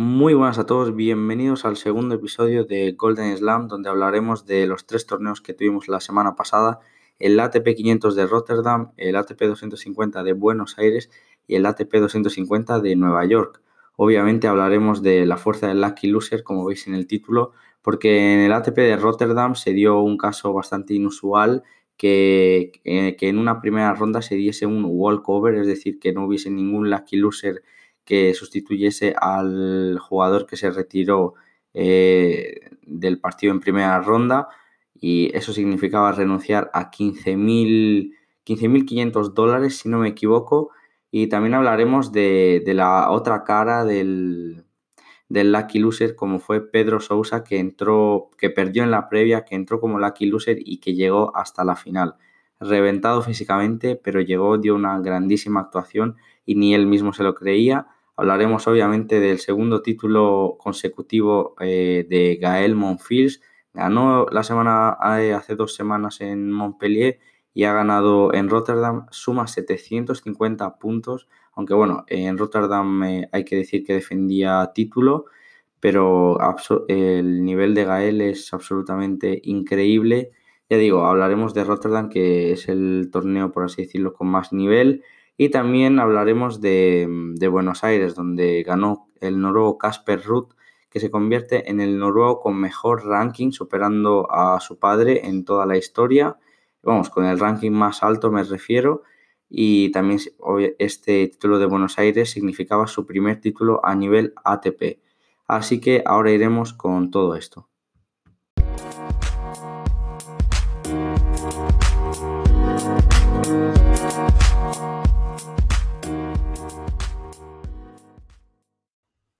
Muy buenas a todos, bienvenidos al segundo episodio de Golden Slam, donde hablaremos de los tres torneos que tuvimos la semana pasada, el ATP 500 de Rotterdam, el ATP 250 de Buenos Aires y el ATP 250 de Nueva York. Obviamente hablaremos de la fuerza del Lucky Loser, como veis en el título, porque en el ATP de Rotterdam se dio un caso bastante inusual que, eh, que en una primera ronda se diese un walkover, es decir, que no hubiese ningún Lucky Loser que sustituyese al jugador que se retiró eh, del partido en primera ronda y eso significaba renunciar a 15.500 15 dólares, si no me equivoco. Y también hablaremos de, la otra cara del, del, Lucky Loser, como fue Pedro Sousa, que entró, que perdió en la previa, que entró como Lucky Loser y que llegó hasta la final. Reventado físicamente, pero llegó, dio una grandísima actuación y ni él mismo se lo creía. Hablaremos obviamente del segundo título consecutivo eh, de Gael Monfils. Ganó la semana eh, hace dos semanas en Montpellier y ha ganado en Rotterdam. Suma 750 puntos, aunque bueno, en Rotterdam eh, hay que decir que defendía título, pero el nivel de Gael es absolutamente increíble. Ya digo, hablaremos de Rotterdam, que es el torneo, por así decirlo, con más nivel. Y también hablaremos de, Buenos Aires, donde ganó el noruego Casper Ruth, que se convierte en el noruego con mejor ranking, superando a su padre en toda la historia. Vamos, con el ranking más alto me refiero. Y también este título de Buenos Aires significaba su primer título a nivel ATP. Así que ahora iremos con todo esto.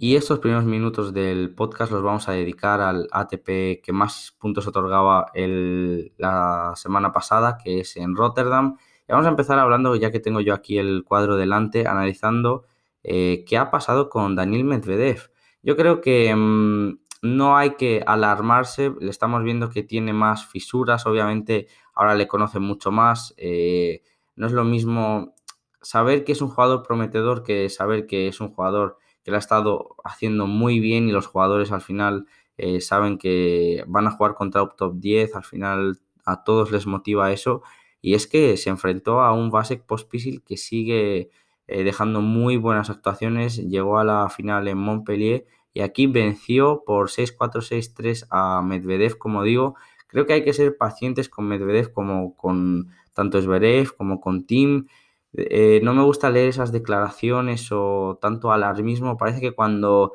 Y estos primeros minutos del podcast los vamos a dedicar al ATP que más puntos otorgaba la semana pasada, que es en Rotterdam. Y vamos a empezar hablando, ya que tengo yo aquí el cuadro delante, analizando eh, qué ha pasado con Daniel Medvedev. Yo creo que mm, no hay que alarmarse, le estamos viendo que tiene más fisuras, obviamente ahora le conocen mucho más. Eh, no es lo mismo saber que es un jugador prometedor que saber que es un jugador que lo ha estado haciendo muy bien y los jugadores al final eh, saben que van a jugar contra un top 10, al final a todos les motiva eso. Y es que se enfrentó a un Vasek Pospisil que sigue eh, dejando muy buenas actuaciones, llegó a la final en Montpellier y aquí venció por 6-4, 6-3 a Medvedev, como digo. Creo que hay que ser pacientes con Medvedev como con tanto Zverev como con Tim. Eh, no me gusta leer esas declaraciones o tanto alarmismo. Parece que cuando,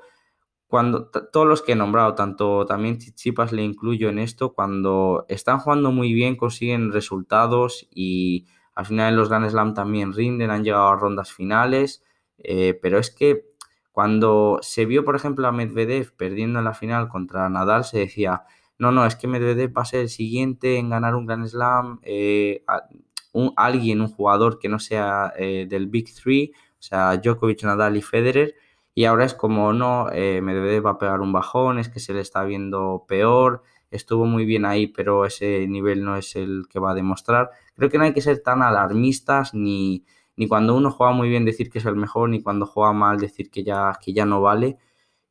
cuando todos los que he nombrado, tanto también Chipas le incluyo en esto, cuando están jugando muy bien consiguen resultados y al final en los Grand Slam también rinden, han llegado a rondas finales, eh, pero es que cuando se vio, por ejemplo, a Medvedev perdiendo en la final contra Nadal, se decía, no, no, es que Medvedev va a ser el siguiente en ganar un Grand Slam, eh, un, alguien, un jugador que no sea eh, del Big Three, o sea, Djokovic, Nadal y Federer, y ahora es como, no, eh, Medvedev va a pegar un bajón, es que se le está viendo peor, estuvo muy bien ahí, pero ese nivel no es el que va a demostrar. Creo que no hay que ser tan alarmistas, ni, ni cuando uno juega muy bien decir que es el mejor, ni cuando juega mal decir que ya, que ya no vale.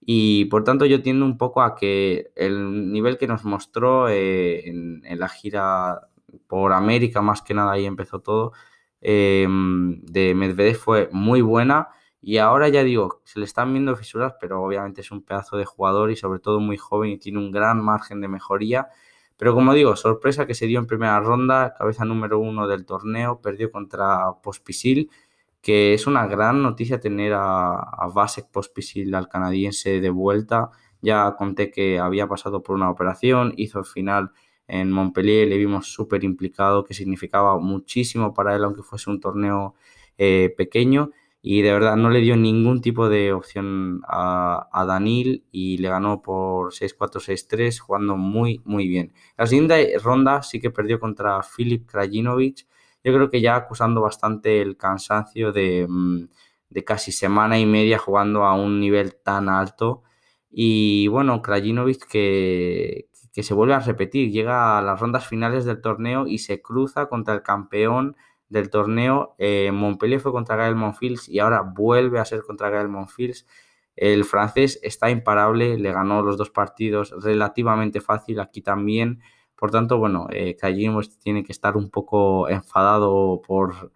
Y por tanto yo tiendo un poco a que el nivel que nos mostró eh, en, en, la gira por América más que nada ahí empezó todo, em, de Medvedev fue muy buena y ahora ya digo, se le están viendo fisuras, pero obviamente es un pedazo de jugador y sobre todo muy joven y tiene un gran margen de mejoría. Pero como digo, sorpresa que se dio en primera ronda, cabeza número uno del torneo, perdió contra Pospisil, que es una gran noticia tener a, a Vasek Pospisil, al canadiense, de vuelta. Ya conté que había pasado por una operación, hizo el final en Montpellier le vimos súper implicado, que significaba muchísimo para él, aunque fuese un torneo eh, pequeño. Y de verdad no le dio ningún tipo de opción a, a Danil y le ganó por 6-4, 6-3, jugando muy, muy bien. La siguiente ronda sí que perdió contra Filip Krajinovic. Yo creo que ya acusando bastante el cansancio de, mm, de casi semana y media jugando a un nivel tan alto. Y bueno, Krajinovic que, que se vuelve a repetir, llega a las rondas finales del torneo y se cruza contra el campeón del torneo. Eh, Montpellier fue contra Gael Monfils y ahora vuelve a ser contra Gael Monfils. el francés está imparable, le ganó los dos partidos relativamente fácil, aquí también. Por tanto, bueno, eh, tiene que estar un poco enfadado por,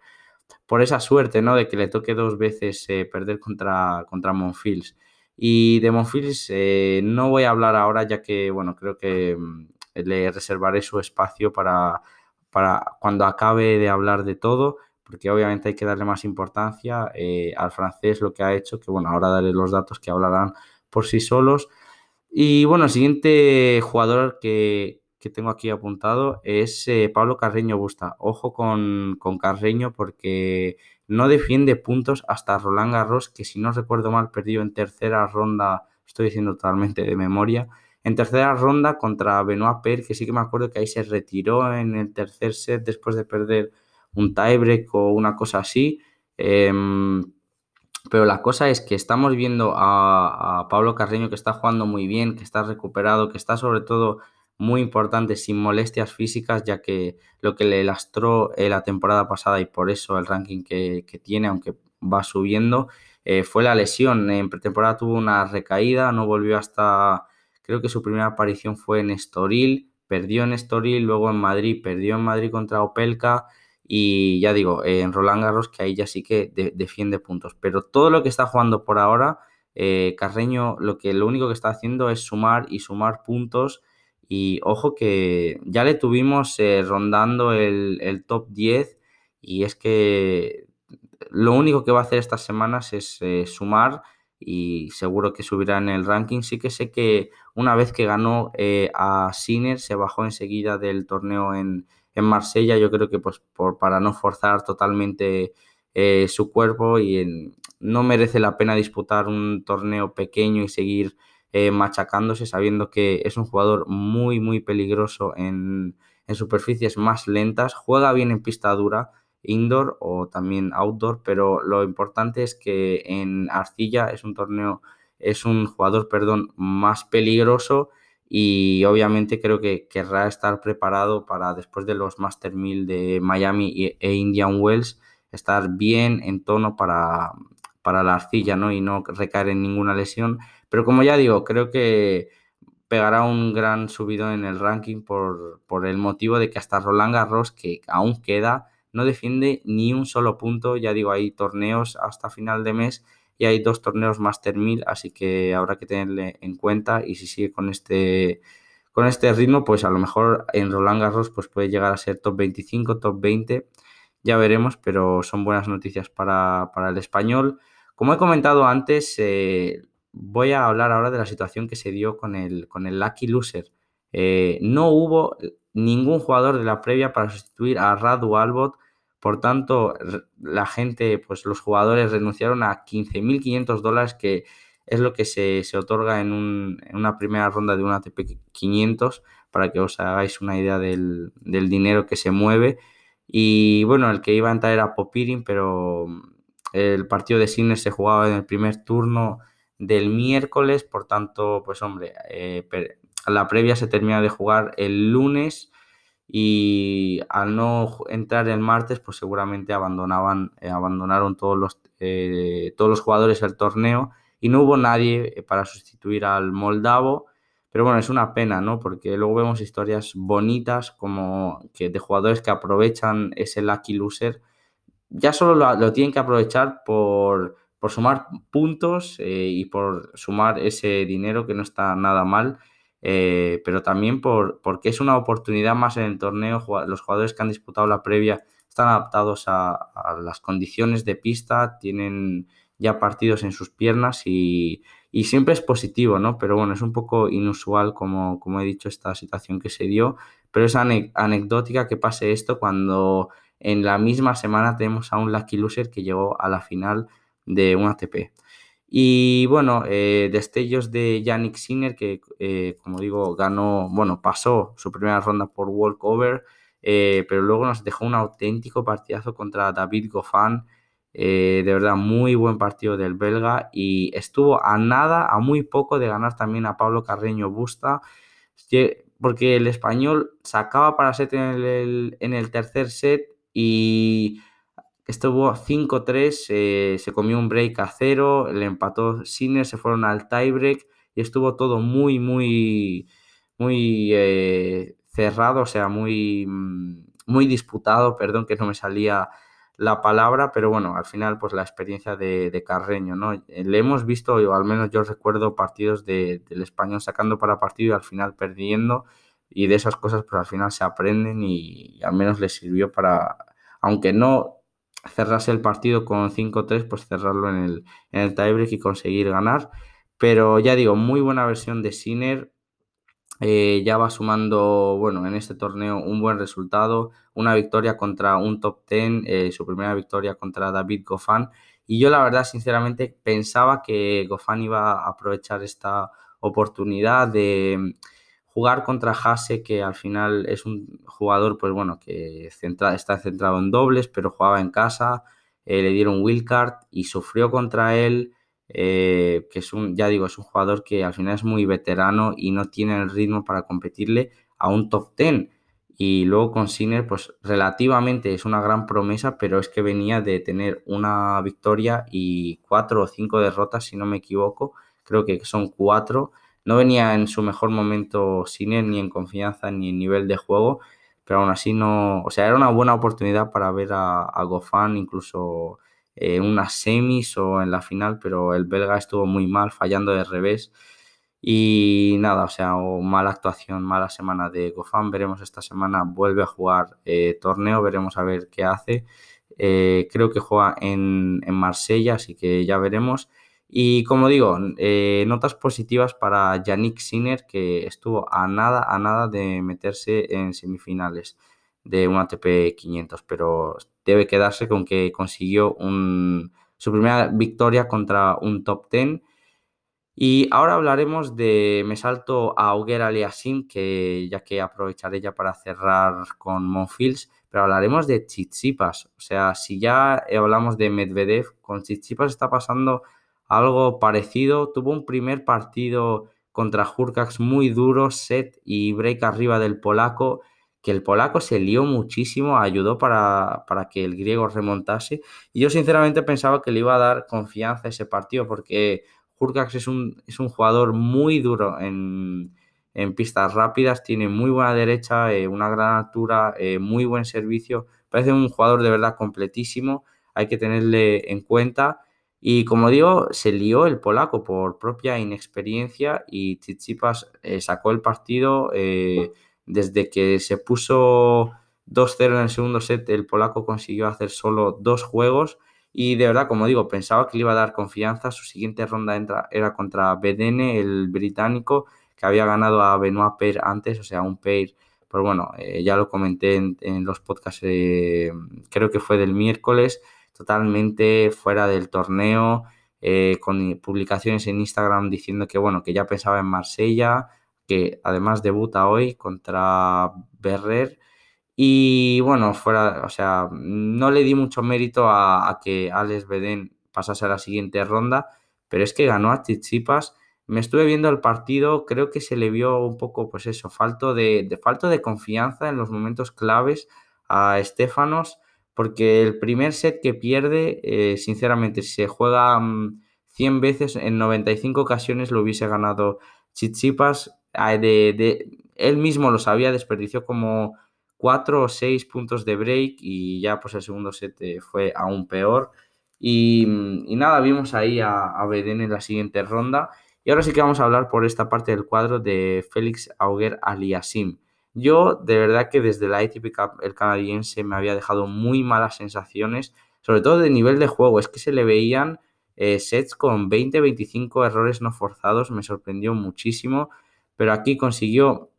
por esa suerte, ¿no? De que le toque dos veces eh, perder contra, contra Monfils. Y de Monfils eh, no voy a hablar ahora, ya que, bueno, creo que mm, le reservaré su espacio para, para cuando acabe de hablar de todo porque obviamente hay que darle más importancia eh, al francés lo que ha hecho, que bueno, ahora daré los datos que hablarán por sí solos. Y bueno, el siguiente jugador que, tengo aquí apuntado es eh, Pablo Carreño Busta. Ojo con, con, Carreño porque no defiende puntos hasta Roland Garros, que si no recuerdo mal perdió en tercera ronda, estoy diciendo totalmente de memoria, en tercera ronda contra Benoit Per, que sí que me acuerdo que ahí se retiró en el tercer set después de perder un tiebreak o una cosa así. Em, pero la cosa es que estamos viendo a, Pablo Carreño que está jugando muy bien, que está recuperado, que está sobre todo muy importante, sin molestias físicas, ya que lo que le lastró eh, la temporada pasada y por eso el ranking que, tiene, aunque va subiendo, eh, fue la lesión. En pretemporada tuvo una recaída, no volvió hasta, creo que su primera aparición fue en Estoril, perdió en Estoril, luego en Madrid, perdió en Madrid contra Opelka y ya digo, en Roland Garros, que ahí ya sí que defiende puntos. Pero todo lo que está jugando por ahora, eh, Carreño lo que lo único que está haciendo es sumar y sumar puntos. Y ojo que ya le tuvimos eh, rondando el, el, top 10 y es que lo único que va a hacer estas semanas es eh, sumar y seguro que subirá en el ranking. Sí que sé que una vez que ganó a Sinner se bajó enseguida del torneo en, en Marsella, yo creo que pues por, para no forzar totalmente eh, su cuerpo y no merece la pena disputar un torneo pequeño y seguir eh, machacándose sabiendo que es un jugador muy muy peligroso en, en superficies más lentas, juega bien en pista dura, indoor o también outdoor, pero lo importante es que en arcilla es un torneo, es un jugador, perdón, más peligroso y obviamente creo que querrá estar preparado para después de los Master 1000 de Miami e Indian Wells estar bien en tono para, para la arcilla ¿no? y no recaer en ninguna lesión. Pero como ya digo, creo que pegará un gran subido en el ranking por, por el motivo de que hasta Roland Garros, que aún queda, no defiende ni un solo punto. Ya digo, hay torneos hasta final de mes y hay dos torneos Master 1000, así que habrá que tenerle en cuenta y si sigue con este con este ritmo, pues a lo mejor en Roland Garros pues puede llegar a ser top 25, top 20, ya veremos, pero son buenas noticias para, el español. Como he comentado antes, eh, voy a hablar ahora de la situación que se dio con el, con el Lucky Loser. Eh, no hubo ningún jugador de la previa para sustituir a Radu Albot por tanto, la gente, pues los jugadores renunciaron a 15.500 dólares, que es lo que se, otorga en, una primera ronda de un ATP 500, para que os hagáis una idea del, dinero que se mueve. Y bueno, el que iba a entrar era Popirin, pero el partido de Sinner se jugaba en el primer turno del miércoles, por tanto, pues hombre, eh, la previa se termina de jugar el lunes y al no entrar el martes, pues seguramente abandonaban, eh, abandonaron todos los, eh, todos los jugadores el torneo y no hubo nadie para sustituir al moldavo. Pero bueno, es una pena, ¿no? Porque luego vemos historias bonitas como que de jugadores que aprovechan ese lucky loser. Ya solo lo, tienen que aprovechar por, por sumar puntos y por sumar ese dinero que no está nada mal eh, pero también por, porque es una oportunidad más en el torneo. Los jugadores que han disputado la previa están adaptados a, las condiciones de pista, tienen ya partidos en sus piernas y, siempre es positivo, ¿no? Pero bueno, es un poco inusual, como, como he dicho, esta situación que se dio, pero es anecdótica que pase esto cuando en la misma semana tenemos a un Lucky Loser que llegó a la final de un ATP. Y bueno, eh, destellos de Yannick Sinner, que eh, como digo, ganó, bueno, pasó su primera ronda por walkover, eh, pero luego nos dejó un auténtico partidazo contra David Goffin. de verdad, muy buen partido del belga y estuvo a nada, a muy poco de ganar también a Pablo Carreño Busta, porque el español sacaba para set en el, en el tercer set y estuvo 5-3, eh, se comió un break a cero, le empató Sinner, se fueron al tiebreak y estuvo todo muy, muy, muy eh, cerrado, o sea, muy, mm, muy disputado, perdón que no me salía la palabra, pero bueno, al final pues la experiencia de, Carreño, ¿no? Le hemos visto, o al menos yo recuerdo partidos del español sacando para partido y al final perdiendo y de esas cosas pues al final se aprenden y, al menos le sirvió para, aunque no cerrase el partido con 5-3, pues cerrarlo en el, en el tiebreak y conseguir ganar. Pero ya digo, muy buena versión de Sinner, eh, ya va sumando, bueno, en este torneo un buen resultado, una victoria contra un top 10, eh, su primera victoria contra David Goffin. Y yo la verdad, sinceramente, pensaba que Goffin iba a aprovechar esta oportunidad de jugar contra Hase, que al final es un jugador, pues bueno, que está centrado en dobles, pero jugaba en casa, eh, le dieron wildcard y sufrió contra él. Eh, que es un, ya digo, es un jugador que al final es muy veterano y no tiene el ritmo para competirle a un top 10. Y luego con Sinner, pues relativamente es una gran promesa, pero es que venía de tener una victoria y cuatro o cinco derrotas, si no me equivoco. Creo que son cuatro. No venía en su mejor momento Sinner, ni en confianza, ni en nivel de juego, pero aún así no. O sea, era una buena oportunidad para ver a, a incluso en unas semis o en la final, pero el belga estuvo muy mal, fallando de revés. Y nada, o sea, mala actuación, mala semana de Gofan. Veremos esta semana, vuelve a jugar eh, torneo, veremos a ver qué hace. Eh, creo que juega en, en, Marsella, así que ya veremos. Y como digo, eh, notas positivas para Yannick Sinner, que estuvo a nada, a nada de meterse en semifinales de un ATP 500, pero debe quedarse con que consiguió un, su primera victoria contra un top 10. Y ahora hablaremos de, me salto a Auger Aliasim, que ya que aprovecharé ya para cerrar con Monfils, pero hablaremos de Chichipas. O sea, si ya hablamos de Medvedev, con Chichipas está pasando algo parecido. Tuvo un primer partido contra Hurkacz muy duro, set y break arriba del polaco que el polaco se lió muchísimo, ayudó para, que el griego remontase. Y yo sinceramente pensaba que le iba a dar confianza a ese partido porque Hurkacz es un, es un jugador muy duro en, pistas rápidas, tiene muy buena derecha, eh, una gran altura, eh, muy buen servicio. Parece un jugador de verdad completísimo, hay que tenerle en cuenta. Y como digo, se lió el polaco por propia inexperiencia y Tsitsipas eh, sacó el partido desde que se puso 2-0 en el segundo set, el polaco consiguió hacer solo dos juegos y de verdad, como digo, pensaba que le iba a dar confianza. Su siguiente ronda era contra Bedene, el británico, que había ganado a Benoit Paire antes, o sea, un Paire, pues bueno, eh, ya lo comenté en, los podcasts, eh, creo que fue del miércoles, totalmente fuera del torneo, eh, con publicaciones en Instagram diciendo que bueno, que ya pensaba en Marsella, que además debuta hoy contra Berrer. Y bueno, fuera, o sea, no le di mucho mérito a, que Alex Bedén pasase a la siguiente ronda, pero es que ganó a Chichipas. Me estuve viendo el partido, creo que se le vio un poco, pues eso, falto de, de falto de confianza en los momentos claves a Estefanos, porque el primer set que pierde, eh, sinceramente, si se juega 100 mm, veces, en 95 ocasiones lo hubiese ganado Chichipas de, él mismo lo sabía, desperdició como cuatro o seis puntos de break y ya pues el segundo set eh, fue aún peor. Y, nada, vimos ahí a, a Beden en la siguiente ronda. Y ahora sí que vamos a hablar por esta parte del cuadro de Félix Auger Aliasim. Yo, de verdad que desde la ATP Cup, el canadiense me había dejado muy malas sensaciones, sobre todo de nivel de juego. Es que se le veían eh, sets con 20-25 errores no forzados, me sorprendió muchísimo pero aquí consiguió,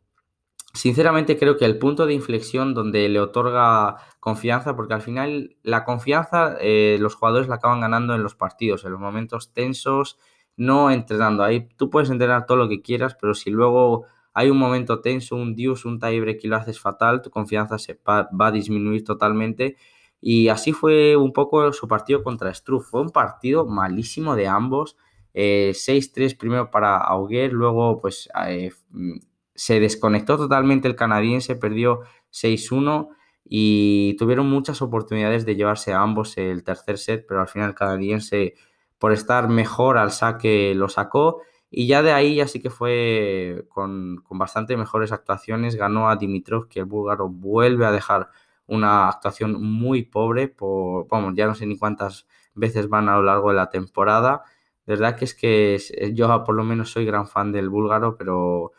sinceramente creo que el punto de inflexión donde le otorga confianza, porque al final la confianza eh, los jugadores la acaban ganando en los partidos, en los momentos tensos, no entrenando. Ahí tú puedes entrenar todo lo que quieras, pero si luego hay un momento tenso, un dius, un tiebreak y lo haces fatal, tu confianza se va, a disminuir totalmente. Y así fue un poco su partido contra Struff. Fue un partido malísimo de ambos. 6-3 eh, primero para Auger, luego pues eh, se desconectó totalmente el canadiense, perdió 6-1 y tuvieron muchas oportunidades de llevarse a ambos el tercer set, pero al final el canadiense, por estar mejor al saque, lo sacó. Y ya de ahí ya sí que fue con, con bastante mejores actuaciones. Ganó a Dimitrov, que el búlgaro vuelve a dejar una actuación muy pobre. Por, vamos, ya no sé ni cuántas veces van a lo largo de la temporada. De verdad que es que yo por lo menos soy gran fan del búlgaro, pero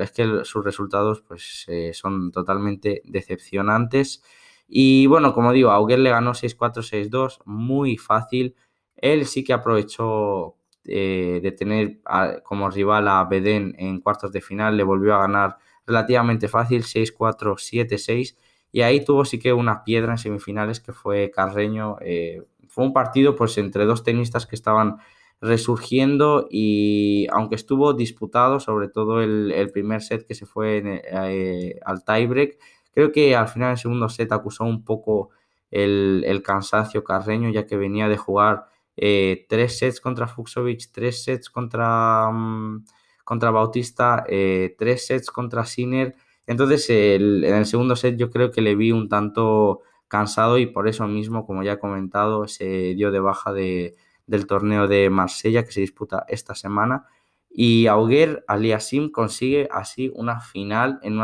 es que sus resultados pues eh, son totalmente decepcionantes. Y bueno, como digo, Auger le ganó 6-4, 6-2, muy fácil. Él sí que aprovechó eh, de tener como rival a Beden en cuartos de final, le volvió a ganar relativamente fácil, 6-4, 7-6. Y ahí tuvo sí que una piedra en semifinales que fue Carreño. Eh, fue un partido pues entre dos tenistas que estaban resurgiendo y aunque estuvo disputado, sobre todo el, primer set que se fue eh, al tiebreak, creo que al final el segundo set acusó un poco el, cansancio carreño ya que venía de jugar eh, tres sets contra Fuxovic, tres sets contra, mm, contra Bautista, eh, tres sets contra Sinner. Entonces en el segundo set yo creo que le vi un tanto cansado y por eso mismo, como ya he comentado, se dio de baja de, del torneo de Marsella que se disputa esta semana. Y Auger Aliasim consigue así una final en,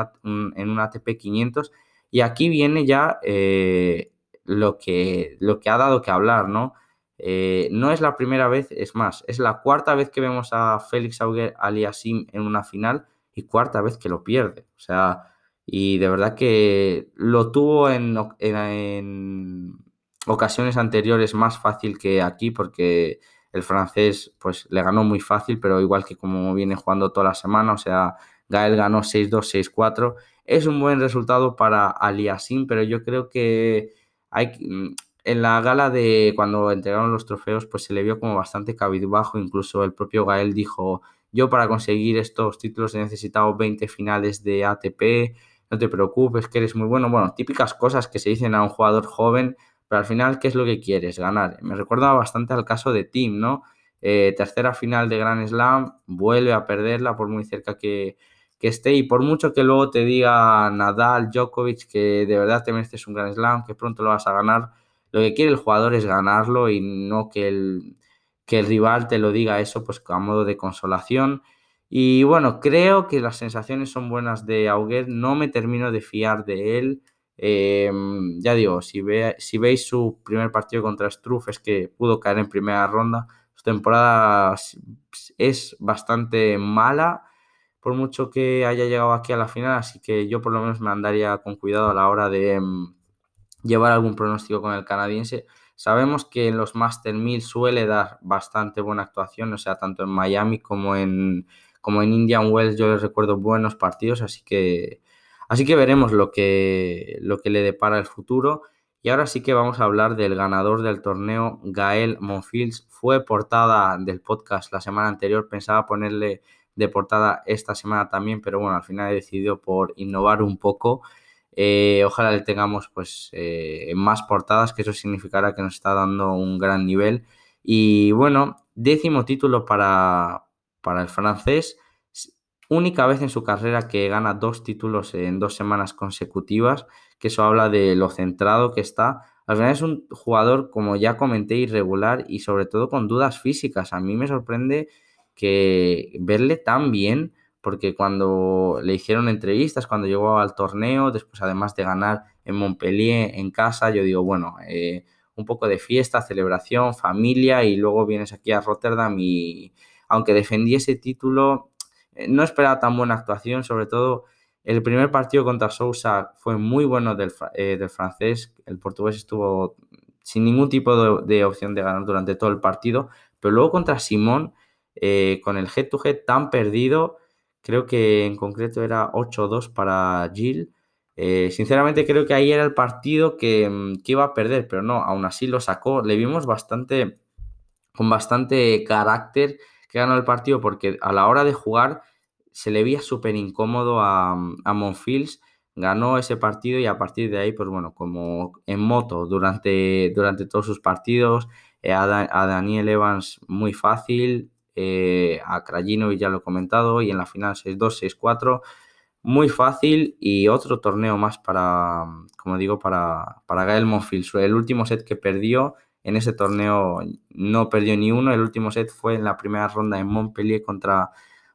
en un ATP 500. Y aquí viene ya eh, lo, que, lo que ha dado que hablar, ¿no? Eh, no es la primera vez, es más, es la cuarta vez que vemos a Félix Auger Aliasim en una final y cuarta vez que lo pierde. O sea, y de verdad que lo tuvo en, ocasiones anteriores más fácil que aquí porque el francés pues le ganó muy fácil, pero igual que como viene jugando toda la semana, o sea, Gael ganó 6-2, 6-4. Es un buen resultado para Aliasim, pero yo creo que hay mm, en la gala de cuando entregaron los trofeos, pues se le vio como bastante cabizbajo, incluso el propio Gael dijo, yo para conseguir estos títulos he necesitado 20 finales de ATP, no te preocupes, que eres muy bueno. Bueno, típicas cosas que se dicen a un jugador joven pero al final, ¿qué es lo que quieres? Ganar. Me recuerda bastante al caso de Tim, ¿no? Eh, tercera final de Grand Slam, vuelve a perderla por muy cerca que, esté y por mucho que luego te diga Nadal, Djokovic que de verdad te mereces un Grand Slam, que pronto lo vas a ganar, lo que quiere el jugador es ganarlo y no que el, que el rival te lo diga eso pues a modo de consolación. Y bueno, creo que las sensaciones son buenas de Auguet, no me termino de fiar de él. Em, ya digo, si, ve, si veis su primer partido contra Struff es que pudo caer en primera ronda. Su temporada es bastante mala, por mucho que haya llegado aquí a la final, así que yo por lo menos me andaría con cuidado a la hora de em, llevar algún pronóstico con el canadiense. Sabemos que en los Master 1000 suele dar bastante buena actuación, o sea, tanto en Miami como en, como en Indian Wells yo les recuerdo buenos partidos, así que Así que veremos lo que, lo que le depara el futuro. Y ahora sí que vamos a hablar del ganador del torneo, Gael Monfils. Fue portada del podcast la semana anterior. Pensaba ponerle de portada esta semana también, pero bueno, al final he decidido por innovar un poco. Eh, ojalá le tengamos pues eh, más portadas, que eso significará que nos está dando un gran nivel. Y bueno, décimo título para, para el francés única vez en su carrera que gana dos títulos en dos semanas consecutivas, que eso habla de lo centrado que está. Al final es un jugador, como ya comenté, irregular y sobre todo con dudas físicas. A mí me sorprende que verle tan bien, porque cuando le hicieron entrevistas, cuando llegó al torneo, después además de ganar en Montpellier, en casa, yo digo, bueno, eh, un poco de fiesta, celebración, familia y luego vienes aquí a Rotterdam y aunque defendí ese título, eh, no esperaba tan buena actuación, sobre todo el primer partido contra Sousa fue muy bueno del, eh, francés, el portugués estuvo sin ningún tipo de, opción de ganar durante todo el partido, pero luego contra Simón, eh, con el head to head tan perdido, creo que en concreto era 8-2 para Gil. sinceramente creo que ahí era el partido que, mm, que, iba a perder, pero no, aún así lo sacó. Le vimos bastante, con bastante carácter que ganó el partido porque a la hora de jugar se le veía súper incómodo a, a Monfils, ganó ese partido y a partir de ahí, pues bueno, como en moto durante, durante todos sus partidos, eh, a, Daniel Evans muy fácil, eh, a Krajinovic ya lo he comentado, y en la final 6-2, 6-4. muy fácil y otro torneo más para, como digo, para, para Gael Monfils. El último set que perdió en ese torneo no perdió ni uno. El último set fue en la primera ronda en Montpellier contra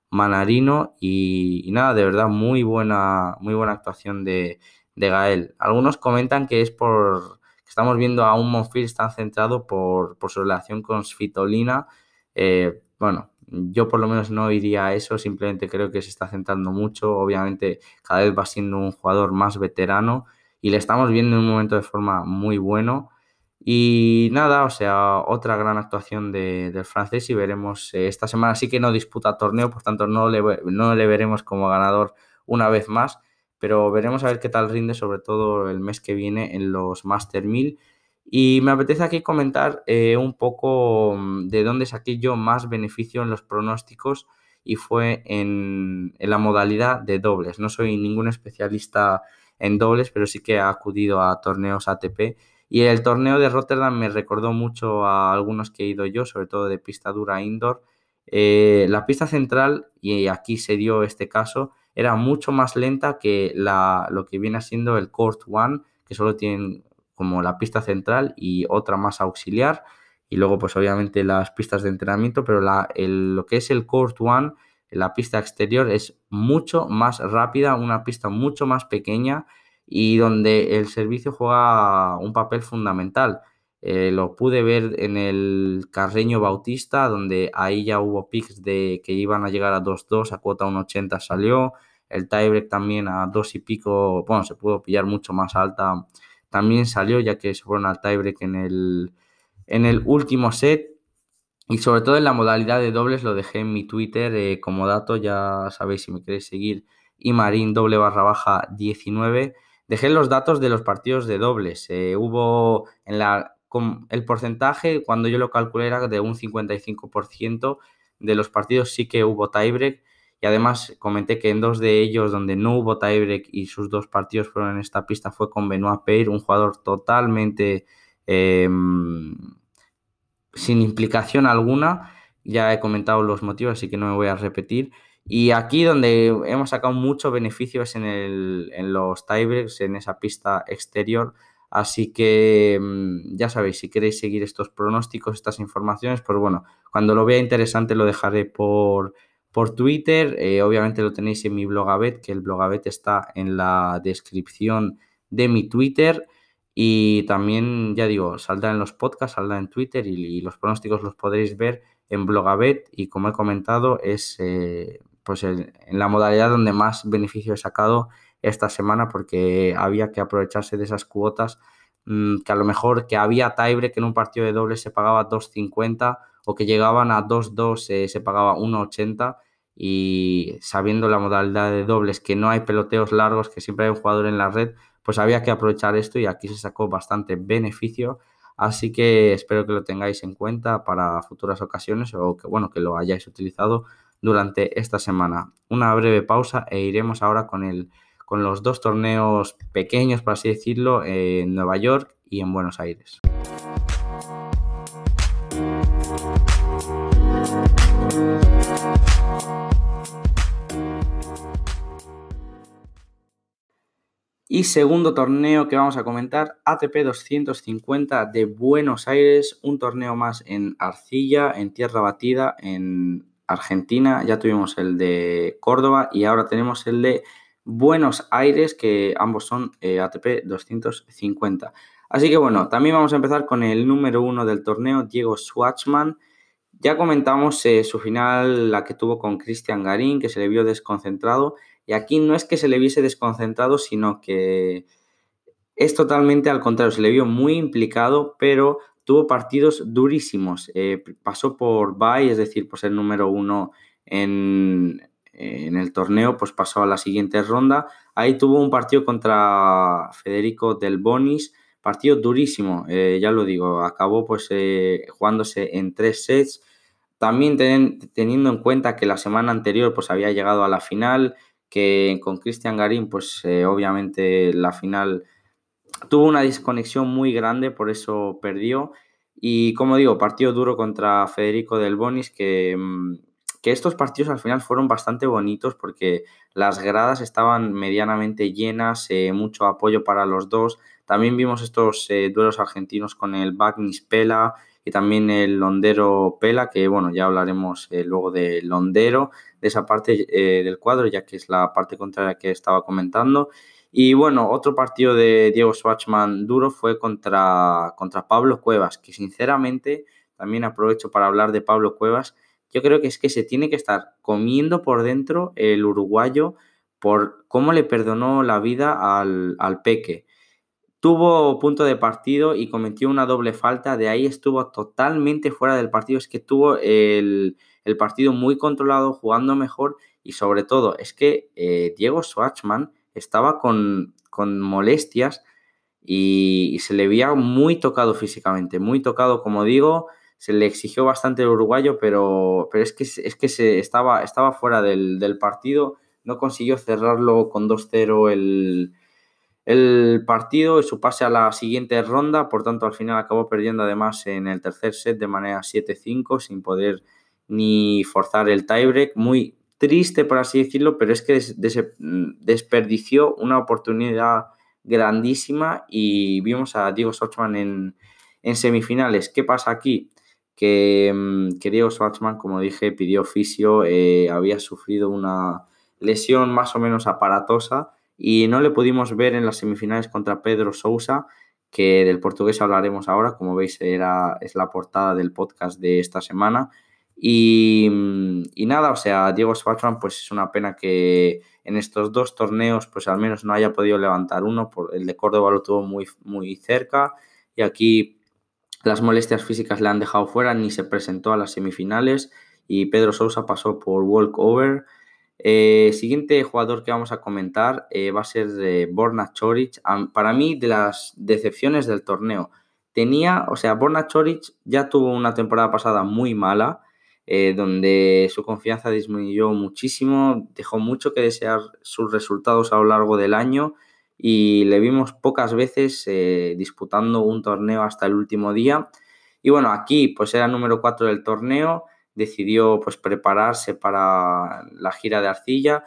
Manarino y, nada, de verdad, muy buena, muy buena actuación de, Gael. Algunos comentan que es por que estamos viendo a un Monfils tan centrado por, su relación con Svitolina. Eh, bueno, yo por lo menos no iría a eso, simplemente creo que se está centrando mucho. Obviamente cada vez va siendo un jugador más veterano y le estamos viendo en un momento de forma muy bueno. Y nada, o sea, otra gran actuación del francés y veremos, eh, esta semana sí que no disputa torneo, por tanto no le, no le veremos como ganador una vez más, pero veremos a ver qué tal rinde, sobre todo el mes que viene en los Master 1000. Y me apetece aquí comentar eh, un poco mm, de dónde saqué yo más beneficio en los pronósticos y fue en, la modalidad de dobles. No soy ningún especialista en dobles, pero sí que he acudido a torneos ATP y el torneo de Rotterdam me recordó mucho a algunos que he ido yo, sobre todo de pista dura indoor. Eh, la pista central, y aquí se dio este caso, era mucho más lenta que la, lo que viene siendo el Court One, que solo tienen como la pista central y otra más auxiliar. Y luego, pues obviamente las pistas de entrenamiento, pero lo que es el Court One, la pista exterior, es mucho más rápida, una pista mucho más pequeña y donde el servicio juega un papel fundamental. Eh, lo pude ver en el Carreño Bautista, donde ahí ya hubo picks de que iban a llegar a 2-2, a cuota 1.80 salió. El tiebreak también a 2 y pico, bueno, se pudo pillar mucho más alta. También salió, ya que se fueron al tiebreak en el, en el último set. Y sobre todo en la modalidad de dobles lo dejé en mi Twitter eh, como dato, ya sabéis si me queréis seguir, y Marín doble barra baja 19. Dejé los datos de los partidos de dobles. Eh, hubo en la, el porcentaje, cuando yo lo calculé, era de un 55% de los partidos sí que hubo tiebreak. Y además comenté que en dos de ellos donde no hubo tiebreak y sus dos partidos fueron en esta pista fue con Benoit Peir, un jugador totalmente em, sin implicación alguna. Ya he comentado los motivos, así que no me voy a repetir. Y aquí donde hemos sacado mucho beneficio es en, el, en los tiebreaks, en esa pista exterior. Así que mm, ya sabéis, si queréis seguir estos pronósticos, estas informaciones, pues bueno, cuando lo vea interesante lo dejaré por, por Twitter. Eh, obviamente lo tenéis en mi blogabet, que el blogabet está en la descripción de mi Twitter. Y también, ya digo, saldrá en los podcasts, saldrá en Twitter y, los pronósticos los podréis ver en Blogabet. Y como he comentado, es eh, pues en, la modalidad donde más beneficio he sacado esta semana porque había que aprovecharse de esas cuotas mm, que a lo mejor que había tiebreak en un partido de doble se pagaba 2.50 que llegaban a 2.2 eh, se pagaba 1.80 y sabiendo la modalidad de dobles que no hay peloteos largos, que siempre hay un jugador en la red, pues había que aprovechar esto y aquí se sacó bastante beneficio. Así que espero que lo tengáis en cuenta para futuras ocasiones o que bueno, que lo hayáis utilizado durante esta semana. Una breve pausa e iremos ahora con, el, con los dos torneos pequeños, por así decirlo, en Nueva York y en Buenos Aires. Y segundo torneo que vamos a comentar, ATP 250 de Buenos Aires, un torneo más en arcilla, en tierra batida, en Argentina, ya tuvimos el de Córdoba y ahora tenemos el de Buenos Aires, que ambos son eh, ATP 250. Así que bueno, también vamos a empezar con el número uno del torneo, Diego Schwartzman. Ya comentamos eh, su final, la que tuvo con Cristian Garín, que se le vio desconcentrado. Y aquí no es que se le viese desconcentrado, sino que es totalmente al contrario, se le vio muy implicado, pero tuvo partidos durísimos. Eh, pasó por Bay, es decir, por ser número uno en, el torneo, pues pasó a la siguiente ronda. Ahí tuvo un partido contra Federico Del Bonis, partido durísimo, eh, ya lo digo, acabó pues eh, jugándose en tres sets. También teniendo en cuenta que la semana anterior pues había llegado a la final, que con Cristian Garín pues obviamente la final tuvo una desconexión muy grande, por eso perdió. Y como digo, partido duro contra Federico Del Bonis, que mm, que estos partidos al final fueron bastante bonitos porque las gradas estaban medianamente llenas, eh, mucho apoyo para los dos. También vimos estos eh, duelos argentinos con el Bagnis Pela y también el Londero Pela, que bueno, ya hablaremos eh, luego de Londero, de esa parte del cuadro, ya que es la parte contraria que estaba comentando. Y bueno, otro partido de Diego Schwartzman duro fue contra, contra Pablo Cuevas, que sinceramente también aprovecho para hablar de Pablo Cuevas yo creo que es que se tiene que estar comiendo por dentro el uruguayo por cómo le perdonó la vida al, Peque. Tuvo punto de partido y cometió una doble falta, de ahí estuvo totalmente fuera del partido, es que tuvo el, partido muy controlado, jugando mejor y sobre todo es que eh, Diego Schwartzman estaba con, molestias y, se le veía muy tocado físicamente, muy tocado, como digo, se le exigió bastante el uruguayo, pero, pero es que, es que se estaba, estaba fuera del, partido, no consiguió cerrarlo con 2-0 el, el partido y su pase a la siguiente ronda, por tanto al final acabó perdiendo además en el tercer set de manera 7-5 sin poder ni forzar el tiebreak, muy triste por así decirlo, pero es que desperdició una oportunidad grandísima y vimos a Diego en, en semifinales. ¿Qué pasa aquí? Mm, que, Diego Schwartzman, como dije, pidió fisio, eh, había sufrido una lesión más o menos aparatosa y no le pudimos ver en las semifinales contra Pedro Sousa, que del portugués hablaremos ahora, como veis era, es la portada del podcast de esta semana. Y, y, nada, o sea, Diego Schwartzman, pues es una pena que en estos dos torneos, pues al menos no haya podido levantar uno, por, el de Córdoba lo tuvo muy, muy cerca y aquí las molestias físicas le han dejado fuera, ni se presentó a las semifinales y Pedro Sousa pasó por walkover. Eh, siguiente jugador que vamos a comentar eh, va a ser de Borna Choric. Para mí, de las decepciones del torneo. Tenía, o sea, Borna Choric ya tuvo una temporada pasada muy mala, eh, donde su confianza disminuyó muchísimo, dejó mucho que desear sus resultados a lo largo del año y le vimos pocas veces eh, disputando un torneo hasta el último día. Y bueno, aquí pues era número 4 del torneo, decidió pues prepararse para la gira de arcilla,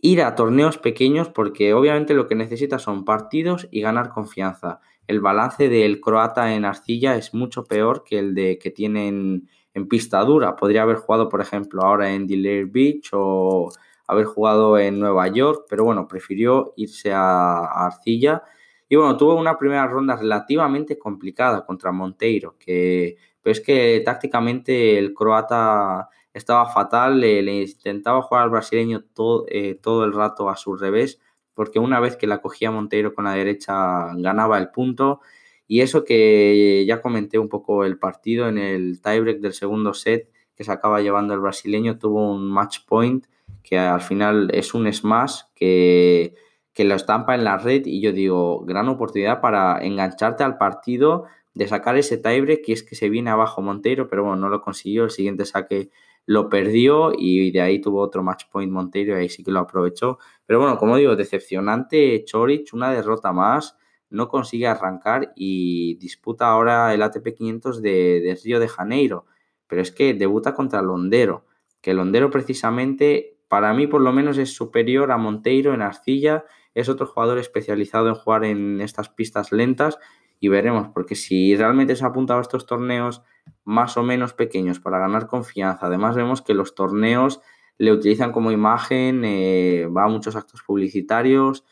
ir a torneos pequeños porque obviamente lo que necesita son partidos y ganar confianza. El balance del croata en arcilla es mucho peor que el de que tienen en pista dura. Podría haber jugado, por ejemplo, ahora en Delray Beach o haber jugado en Nueva York, pero bueno, prefirió irse a, Arcilla. Y bueno, tuvo una primera ronda relativamente complicada contra Monteiro, que pero es que tácticamente el croata estaba fatal, le, intentaba jugar al brasileño todo, eh, todo el rato a su revés, porque una vez que la cogía Monteiro con la derecha ganaba el punto. Y eso que ya comenté un poco el partido en el tiebreak del segundo set que se acaba llevando el brasileño, tuvo un match point que al final es un smash que, que lo estampa en la red y yo digo, gran oportunidad para engancharte al partido, de sacar ese tiebreak que es que se viene abajo Monteiro, pero bueno, no lo consiguió, el siguiente saque lo perdió y de ahí tuvo otro match point Monteiro y ahí sí que lo aprovechó. Pero bueno, como digo, decepcionante Chorich, una derrota más, no consigue arrancar y disputa ahora el ATP 500 de, de Río de Janeiro, pero es que debuta contra Londero, que Londero precisamente para mí por lo menos es superior a Monteiro en arcilla, es otro jugador especializado en jugar en estas pistas lentas y veremos, porque si realmente se ha apuntado a estos torneos más o menos pequeños para ganar confianza, además vemos que los torneos le utilizan como imagen, eh, va a muchos actos publicitarios,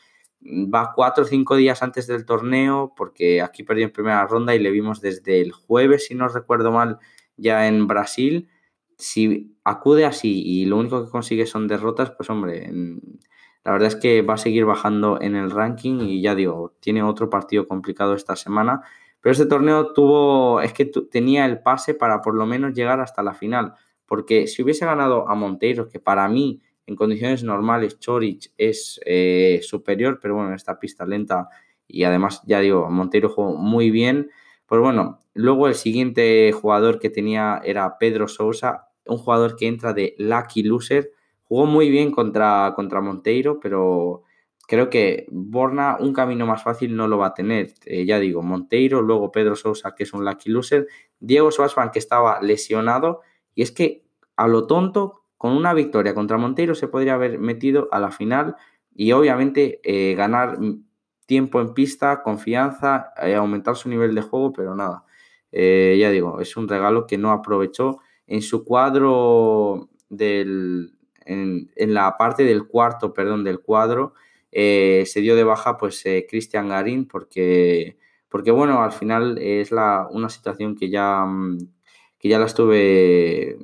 va cuatro o cinco días antes del torneo, porque aquí perdió en primera ronda y le vimos desde el jueves, si no recuerdo mal, ya en Brasil. Si acude así y lo único que consigue son derrotas, pues hombre, la verdad es que va a seguir bajando en el ranking y ya digo, tiene otro partido complicado esta semana. Pero este torneo tuvo, es que tenía el pase para por lo menos llegar hasta la final. Porque si hubiese ganado a Monteiro, que para mí en condiciones normales Chorich es eh, superior, pero bueno, en esta pista lenta y además ya digo, Monteiro jugó muy bien. Pues bueno, luego el siguiente jugador que tenía era Pedro Sousa, un jugador que entra de lucky loser. Jugó muy bien contra, contra Monteiro, pero creo que Borna un camino más fácil no lo va a tener. Eh, ya digo, Monteiro, luego Pedro Sousa, que es un lucky loser, Diego Schwarzman, que estaba lesionado, y es que a lo tonto con una victoria contra Monteiro se podría haber metido a la final y obviamente eh, ganar tiempo en pista, confianza, eh, aumentar su nivel de juego, pero nada, ya digo, es un regalo que no aprovechó en su cuadro del, en, la parte del cuarto, perdón, del cuadro, se dio de baja pues Cristian Garín porque, porque bueno, al final es la, una situación que ya, mm, que ya la estuve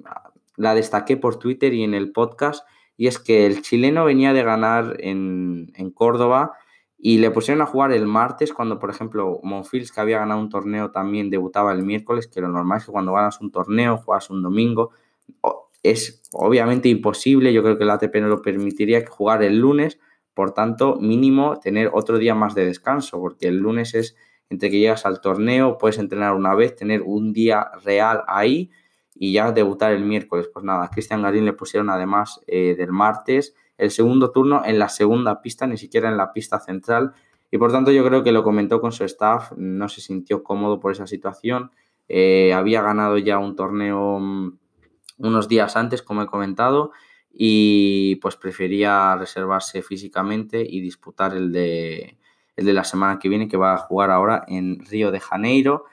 la destaqué por Twitter y en el podcast, y es que el chileno venía de ganar en, Córdoba y le pusieron a jugar el martes cuando, por ejemplo, Monfils, que había ganado un torneo, también debutaba el miércoles, que lo normal es que cuando ganas un torneo, juegas un domingo. Es obviamente imposible, yo creo que la ATP no lo permitiría jugar el lunes, por tanto, mínimo tener otro día más de descanso, porque el lunes es entre que llegas al torneo, puedes entrenar una vez, tener un día real ahí y ya debutar el miércoles. Pues nada, a Cristian Garín le pusieron además eh, del martes el segundo turno en la segunda pista, ni siquiera en la pista central. Y por tanto yo creo que lo comentó con su staff, no se sintió cómodo por esa situación. Eh, había ganado ya un torneo mm, unos días antes, como he comentado, y pues prefería reservarse físicamente y disputar el de, el de la semana que viene, que va a jugar ahora en Río de Janeiro.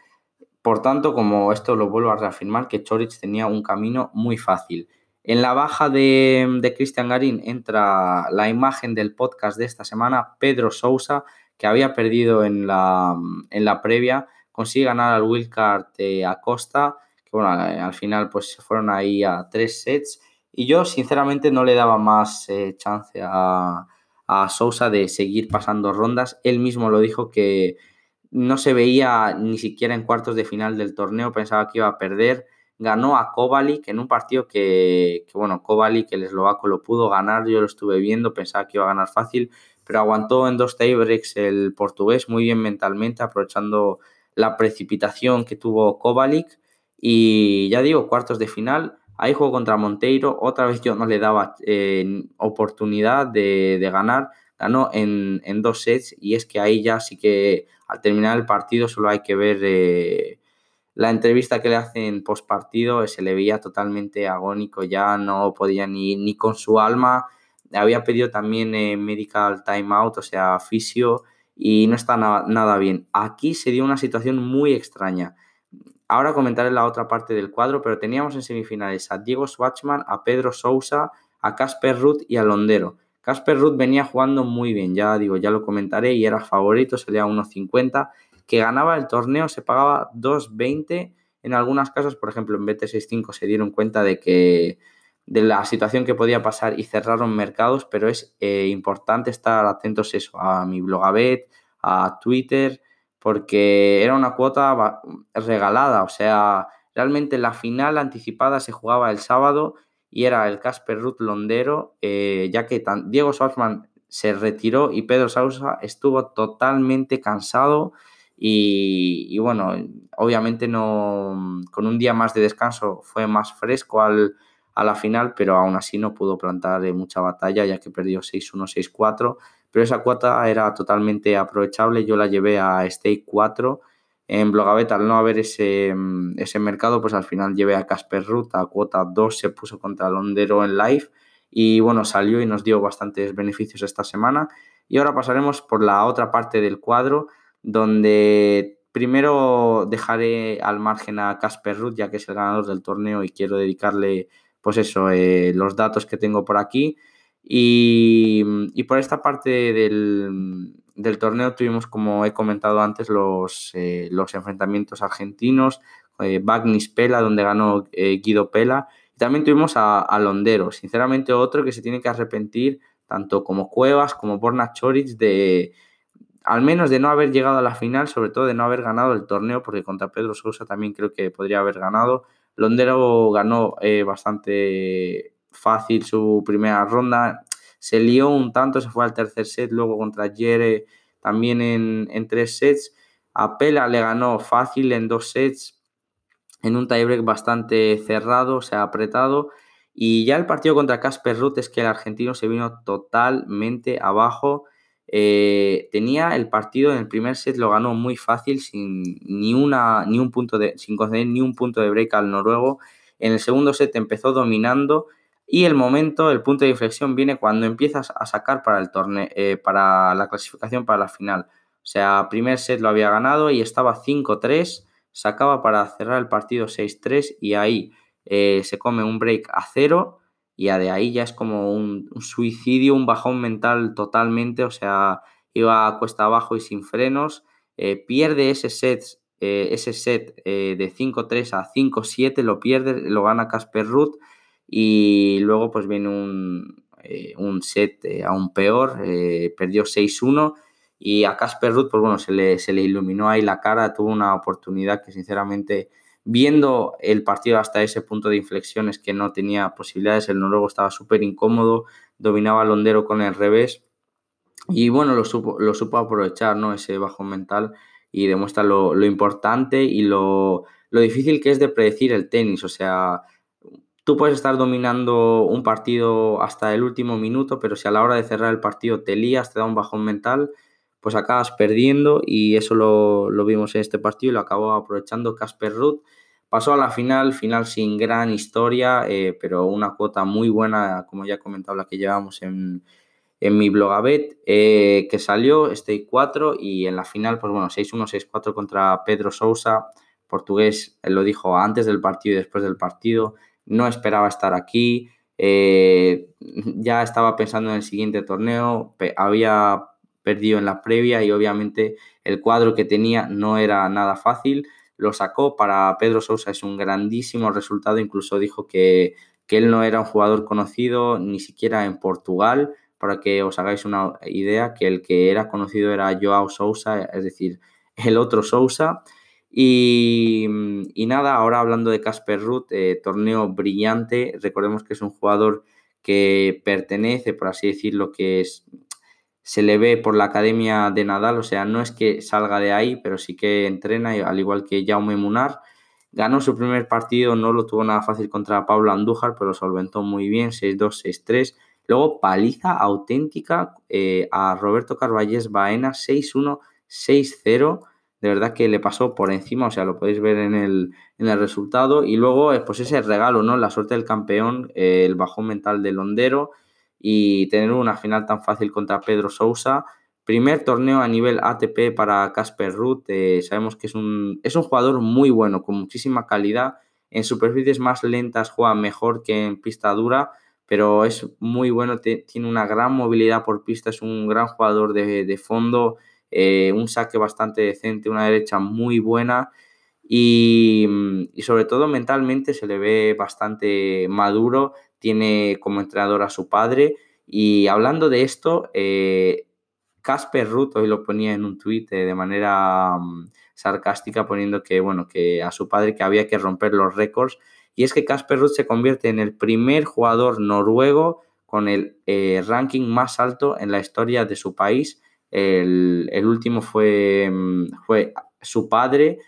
Por tanto, como esto lo vuelvo a reafirmar, que Chorich tenía un camino muy fácil. En la baja de, de Cristian Garín entra la imagen del podcast de esta semana, Pedro Sousa, que había perdido en la, en la previa, consigue ganar al Wildcard eh, Acosta, bueno, eh, al final pues se fueron ahí a tres sets. Y yo sinceramente no le daba más eh, chance a, a Sousa de seguir pasando rondas. Él mismo lo dijo que no se veía ni siquiera en cuartos de final del torneo, pensaba que iba a perder. Ganó a Kovalik en un partido que, que bueno, Kovalik, el eslovaco, lo pudo ganar, yo lo estuve viendo, pensaba que iba a ganar fácil, pero aguantó en dos tiebreaks el portugués muy bien mentalmente, aprovechando la precipitación que tuvo Kovalik. Y ya digo, cuartos de final, ahí jugó contra Monteiro, otra vez yo no le daba eh, oportunidad de, de ganar ganó en, dos sets y es que ahí ya sí que al terminar el partido solo hay que ver eh, la entrevista que le hacen post partido, se le veía totalmente agónico, ya no podía ni, ni con su alma, había pedido también eh, medical timeout, o sea, fisio, y no está nada bien. Aquí se dio una situación muy extraña. Ahora comentaré la otra parte del cuadro, pero teníamos en semifinales a Diego Schwartzman, a Pedro Sousa, a Casper Ruth y a Londero. Casper Ruth venía jugando muy bien, ya digo, ya lo comentaré y era favorito, salía a 1.50, que ganaba el torneo, se pagaba 2.20 en algunas casas, por ejemplo, en BT65 se dieron cuenta de que de la situación que podía pasar y cerraron mercados, pero es eh, importante estar atentos eso, a mi blogabet, a Twitter, porque era una cuota regalada, o sea, realmente la final anticipada se jugaba el sábado y era el Casper Ruth Londero, eh, ya que Diego Schwartzman se retiró y Pedro Sousa estuvo totalmente cansado y, bueno, obviamente no con un día más de descanso fue más fresco al, a la final, pero aún así no pudo plantar mucha batalla ya que perdió 6-1, 6-4, pero esa cuota era totalmente aprovechable, yo la llevé a Stake 4 en Blogabet, al no haber ese, mm, ese mercado, pues al final llevé a Casper Ruth a cuota 2, se puso contra Londero en live y bueno, salió y nos dio bastantes beneficios esta semana. Y ahora pasaremos por la otra parte del cuadro, donde primero dejaré al margen a Casper Ruth, ya que es el ganador del torneo y quiero dedicarle, pues eso, eh, los datos que tengo por aquí. Y, y por esta parte del, del torneo tuvimos, como he comentado antes, los, eh, los enfrentamientos argentinos, eh, Bagnis Pela, donde ganó eh, Guido Pela, y también tuvimos a, Londero, sinceramente otro que se tiene que arrepentir, tanto como Cuevas como Borna Choric, de al menos de no haber llegado a la final, sobre todo de no haber ganado el torneo, porque contra Pedro Sousa también creo que podría haber ganado. Londero ganó bastante fácil su primera ronda, se lió un tanto, se fue al tercer set, luego contra Jere también en, tres sets. A Pela le ganó fácil en dos sets, en un tiebreak bastante cerrado, o sea, apretado. Y ya el partido contra Casper Ruth es que el argentino se vino totalmente abajo. Eh, tenía el partido en el primer set, lo ganó muy fácil, sin ni, una, ni un punto de, sin conceder ni un punto de break al noruego. En el segundo set empezó dominando Y el momento, el punto de inflexión viene cuando empiezas a sacar para el torneo, eh, para la clasificación para la final. O sea, primer set lo había ganado y estaba 5-3, sacaba para cerrar el partido 6-3 y ahí eh, se come un break a cero y de ahí ya es como un, suicidio, un bajón mental totalmente, o sea, iba a cuesta abajo y sin frenos, eh, pierde ese set, ese set de 5-3 a 5-7, lo pierde, lo gana Casper Ruth y luego pues viene un, un set aún peor, perdió 6-1 y a Casper Ruth, pues bueno, se le, se le iluminó ahí la cara, tuvo una oportunidad que sinceramente viendo el partido hasta ese punto de inflexión es que no tenía posibilidades, el noruego estaba súper incómodo, dominaba al hondero con el revés y bueno, lo supo, lo supo aprovechar, ¿no? Ese bajo mental y demuestra lo, importante y lo, lo, difícil que es de predecir el tenis, o sea, tú puedes estar dominando un partido hasta el último minuto, pero si a la hora de cerrar el partido te lías, te da un bajón mental, pues acabas perdiendo y eso lo, vimos en este partido y lo acabó aprovechando Casper Ruth. Pasó a la final, final sin gran historia, eh, pero una cuota muy buena, como ya he comentado, la que llevamos en, mi blogabet, eh, que salió este 4 y en la final, pues bueno, 6-1, 6-4 contra Pedro Sousa, portugués, él lo dijo antes del partido y después del partido, no esperaba estar aquí, eh, ya estaba pensando en el siguiente torneo, había perdió en la previa y obviamente el cuadro que tenía no era nada fácil. Lo sacó para Pedro Sousa, es un grandísimo resultado, incluso dijo que, él no era un jugador conocido ni siquiera en Portugal, para que os hagáis una idea, que el que era conocido era Joao Sousa, es decir, el otro Sousa. Y, nada, ahora hablando de Casper Ruth, eh, torneo brillante, recordemos que es un jugador que pertenece, por así decirlo, que es se le ve por la academia de Nadal, o sea, no es que salga de ahí, pero sí que entrena, al igual que Jaume Munar. Ganó su primer partido, no lo tuvo nada fácil contra Pablo Andújar, pero lo solventó muy bien, 6-2, 6-3. Luego paliza auténtica eh, a Roberto Carballés Baena, 6-1, 6-0. De verdad que le pasó por encima, o sea, lo podéis ver en el, en el resultado. Y luego, eh, pues ese regalo, ¿no? La suerte del campeón, eh, el bajón mental del hondero y tener una final tan fácil contra Pedro Sousa. Primer torneo a nivel ATP para Casper Ruth. Eh, sabemos que es un, es un jugador muy bueno, con muchísima calidad. En superficies más lentas juega mejor que en pista dura, pero es muy bueno, tiene una gran movilidad por pista, es un gran jugador de, fondo, eh, un saque bastante decente, una derecha muy buena y, y, sobre todo mentalmente se le ve bastante maduro, tiene como entrenador a su padre. Y hablando de esto, eh, Casper Ruth hoy lo ponía en un tuit eh, de manera mm, sarcástica poniendo que, bueno, que a su padre que había que romper los récords. Y es que Casper Ruth se convierte en el primer jugador noruego con el eh, ranking más alto en la historia de su país. El, último fue, mm, fue su padre,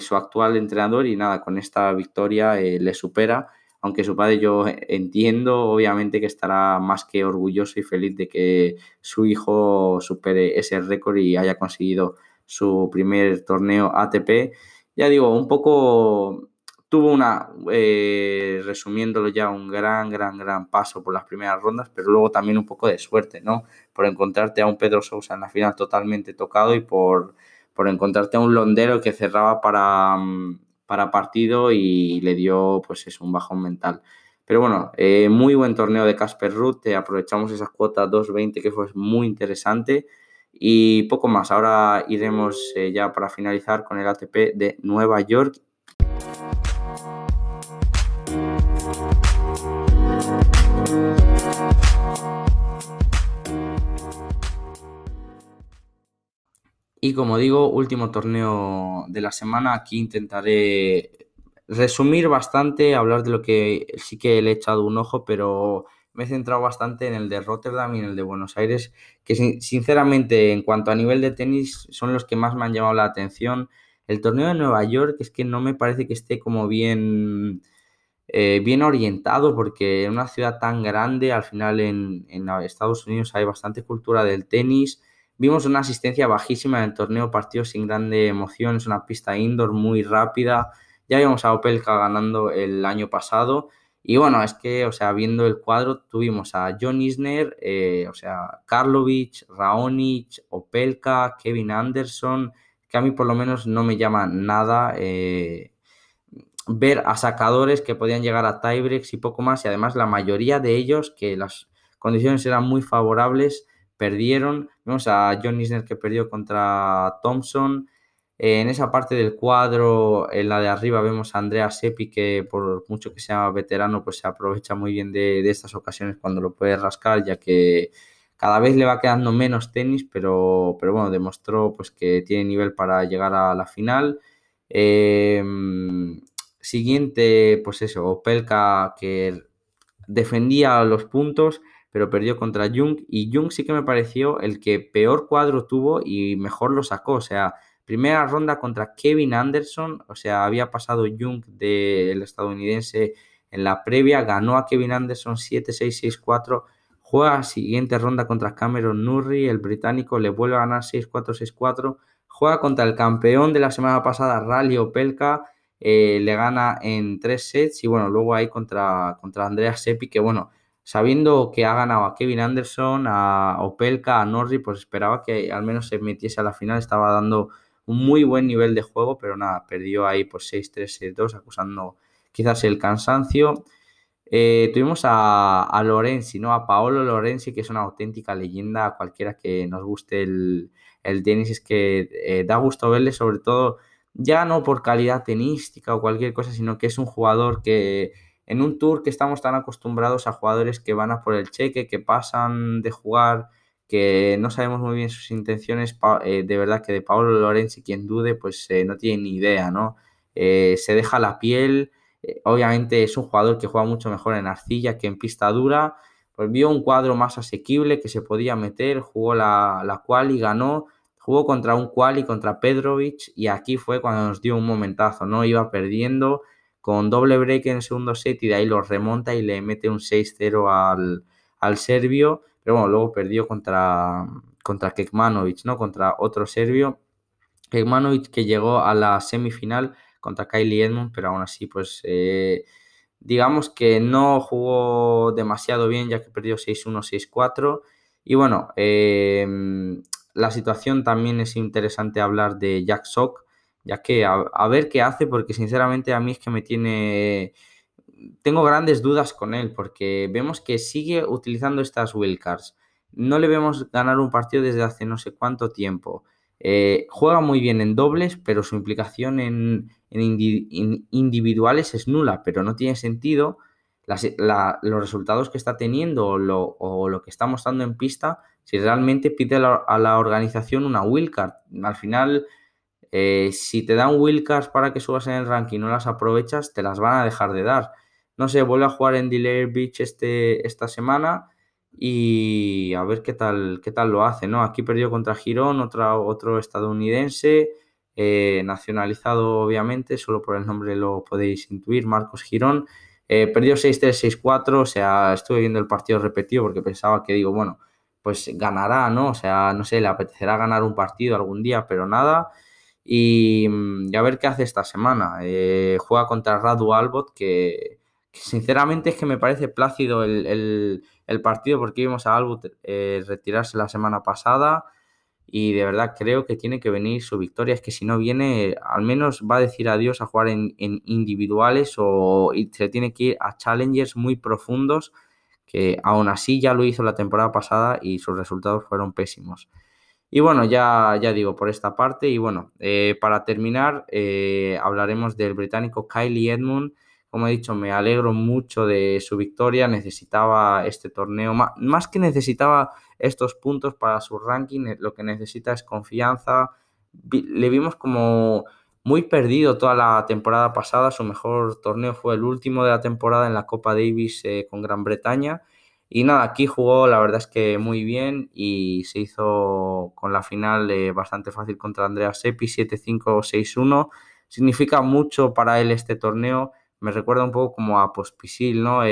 su actual entrenador, y nada, con esta victoria le supera aunque su padre yo entiendo obviamente que estará más que orgulloso y feliz de que su hijo supere ese récord y haya conseguido su primer torneo ATP. Ya digo, un poco tuvo una, eh, resumiéndolo ya, un gran, gran, gran paso por las primeras rondas, pero luego también un poco de suerte, ¿no? Por encontrarte a un Pedro Sousa en la final totalmente tocado y por, por encontrarte a un londero que cerraba para, para partido y le dio pues es un bajón mental. Pero bueno, eh, muy buen torneo de Casper Ruth, aprovechamos esa cuota 2.20 que fue muy interesante y poco más. Ahora iremos eh, ya para finalizar con el ATP de Nueva York Y como digo, último torneo de la semana. Aquí intentaré resumir bastante, hablar de lo que sí que le he echado un ojo, pero me he centrado bastante en el de Rotterdam y en el de Buenos Aires, que sinceramente en cuanto a nivel de tenis son los que más me han llamado la atención. El torneo de Nueva York es que no me parece que esté como bien, eh, bien orientado, porque en una ciudad tan grande, al final en, Estados Unidos hay bastante cultura del tenis Vimos una asistencia bajísima en el torneo, partidos sin grande emoción, es una pista indoor muy rápida. Ya vimos a Opelka ganando el año pasado Y bueno, es que, o sea, viendo el cuadro, tuvimos a John Isner, eh, o sea, Karlovic, Raonic, Opelka, Kevin Anderson, que a mí por lo menos no me llama nada eh, ver a sacadores que podían llegar a tiebreaks y poco más, y además la mayoría de ellos, que las condiciones eran muy favorables, perdieron. Vemos a John Isner que perdió contra Thompson. Eh, en esa parte del cuadro, en la de arriba, vemos a Andrea Seppi, que por mucho que sea veterano, pues se aprovecha muy bien de, de estas ocasiones cuando lo puede rascar, ya que cada vez le va quedando menos tenis, pero, pero bueno, demostró pues, que tiene nivel para llegar a la final. Em, siguiente, pues eso, Opelka que defendía los puntos, pero perdió contra Jung. Y Jung sí que me pareció el que peor cuadro tuvo y mejor lo sacó. O sea, primera ronda contra Kevin Anderson, o sea, había pasado Jung del estadounidense en la previa, ganó a Kevin Anderson 7-6, 6-4 Juega siguiente ronda contra Cameron Nurri, el británico le vuelve a ganar 6-4, 6-4. Juega contra el campeón de la semana pasada, Rally Opelka, eh, le gana en tres sets y bueno, luego ahí contra, contra Andrea Seppi, que bueno, sabiendo que ha ganado a Kevin Anderson, a Opelka, a Norri, pues esperaba que al menos se metiese a la final, estaba dando un muy buen nivel de juego, pero nada, perdió ahí por 6-3, 6-2, acusando quizás el cansancio. Eh, tuvimos a, Lorenzi, ¿no? A Paolo Lorenzi, que es una auténtica leyenda, a cualquiera que nos guste el, tenis, es que eh, da gusto verle, sobre todo, ya no por calidad tenística o cualquier cosa, sino que es un jugador que en un tour que estamos tan acostumbrados a jugadores que van a por el cheque, que pasan de jugar, que no sabemos muy bien sus intenciones, eh, de verdad que de Paolo Lorenzi, quien dude, pues no tiene ni idea, ¿no? se deja la piel eh, obviamente es un jugador que juega mucho mejor en arcilla que en pista dura. Pues vio un cuadro más asequible que se podía meter, jugó la, la y ganó, jugó contra un y contra Pedrovic, y aquí fue cuando nos dio un momentazo, ¿no? Iba perdiendo con doble break en el segundo set y de ahí lo remonta y le mete un 6-0 al, al, serbio, pero bueno, luego perdió contra, contra Kekmanovic, ¿no? Contra otro serbio. Kekmanovic que llegó a la semifinal contra Kylie Edmund, pero aún así, pues eh, digamos que no jugó demasiado bien, ya que perdió 6-1, 6-4. Y bueno, em, la situación también es interesante hablar de Jack Sock, ya que a, ver qué hace, porque sinceramente a mí es que me tiene... Tengo grandes dudas con él, porque vemos que sigue utilizando estas wildcards. No le vemos ganar un partido desde hace no sé cuánto tiempo. Eh, juega muy bien en dobles, pero su implicación en, individuales es nula, pero no tiene sentido los resultados que está teniendo o lo, que está mostrando en pista si realmente pide a la, organización una wildcard. Al final, eh, si te dan wildcards para que subas en el ranking y no las aprovechas, te las van a dejar de dar. No sé, vuelve a jugar en Delay Beach este, esta semana y a ver qué tal, qué tal lo hace, ¿no? Aquí perdió contra Girón, otra, otro estadounidense, eh, nacionalizado obviamente, solo por el nombre lo podéis intuir, Marcos Girón. Eh, perdió 6-3, 6-4, o sea, estuve viendo el partido repetido porque pensaba que digo, bueno, pues ganará, ¿no? O sea, no sé, le apetecerá ganar un partido algún día, pero nada. Y, mm, a ver qué hace esta semana. Eh, juega contra Radu Albot, que, sinceramente es que me parece plácido el, partido porque vimos a Albot retirarse la semana pasada y de verdad creo que tiene que venir su victoria. Es que si no viene, al menos va a decir adiós a jugar en, individuales o se tiene que ir a challengers muy profundos, que aún así ya lo hizo la temporada pasada y sus resultados fueron pésimos. Y bueno, ya, ya digo por esta parte. Y bueno, eh, para terminar, eh, hablaremos del británico Kylie Edmund. Como he dicho, me alegro mucho de su victoria. Necesitaba este torneo, más que necesitaba estos puntos para su ranking, eh, lo que necesita es confianza. Le vimos como muy perdido toda la temporada pasada, su mejor torneo fue el último de la temporada en la Copa Davis eh, con Gran Bretaña. Y nada, aquí jugó la verdad es que muy bien y se hizo con la final eh, bastante fácil contra Andrea Seppi, 7-5, 6-1. Significa mucho para él este torneo. Me recuerda un poco como a Pospisil, ¿no?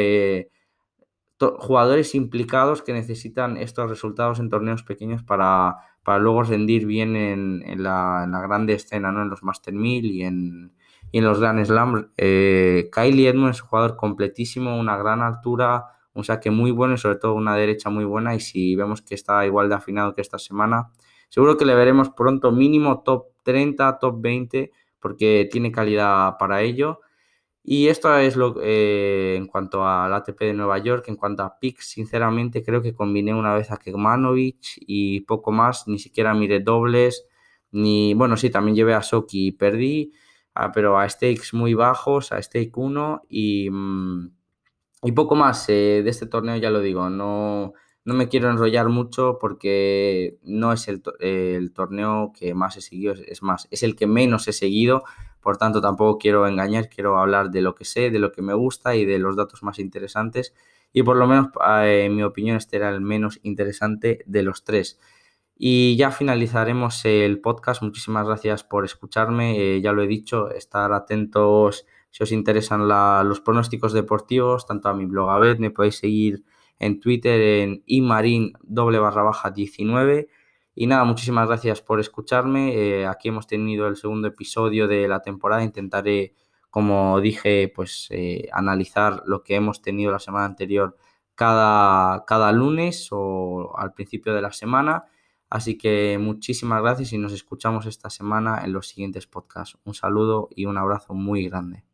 jugadores implicados que necesitan estos resultados en torneos pequeños para, para luego rendir bien en, la, grande escena, ¿no? en los Master 1000 y en, y en los Grand Slam. Eh, Kylie Edmonds es un jugador completísimo, una gran altura, un saque muy bueno y sobre todo una derecha muy buena. Y si vemos que está igual de afinado que esta semana, seguro que le veremos pronto mínimo top 30, top 20, porque tiene calidad para ello. Y esto es lo eh, en cuanto al ATP de Nueva York. En cuanto a picks, sinceramente creo que combiné una vez a Kekmanovic y poco más. Ni siquiera miré dobles. Ni, bueno, sí, también llevé a Soki y perdí. Ah, pero a stakes muy bajos, a stake 1 y, mm, y poco más. Eh, de este torneo ya lo digo, no, no me quiero enrollar mucho porque no es el, el torneo que más he seguido, es más, es el que menos he seguido, por tanto tampoco quiero engañar, quiero hablar de lo que sé, de lo que me gusta y de los datos más interesantes y por lo menos eh, en mi opinión este era el menos interesante de los tres. Y ya finalizaremos el podcast. Muchísimas gracias por escucharme. Eh, ya lo he dicho, estar atentos si os interesan los pronósticos deportivos, tanto a mi blog a vez, me podéis seguir en Twitter en imarin doble barra baja 19. Y nada, muchísimas gracias por escucharme. Eh, aquí hemos tenido el segundo episodio de la temporada. Intentaré, como dije, pues eh, analizar lo que hemos tenido la semana anterior cada, cada lunes o al principio de la semana. Así que muchísimas gracias y nos escuchamos esta semana en los siguientes podcasts. Un saludo y un abrazo muy grande.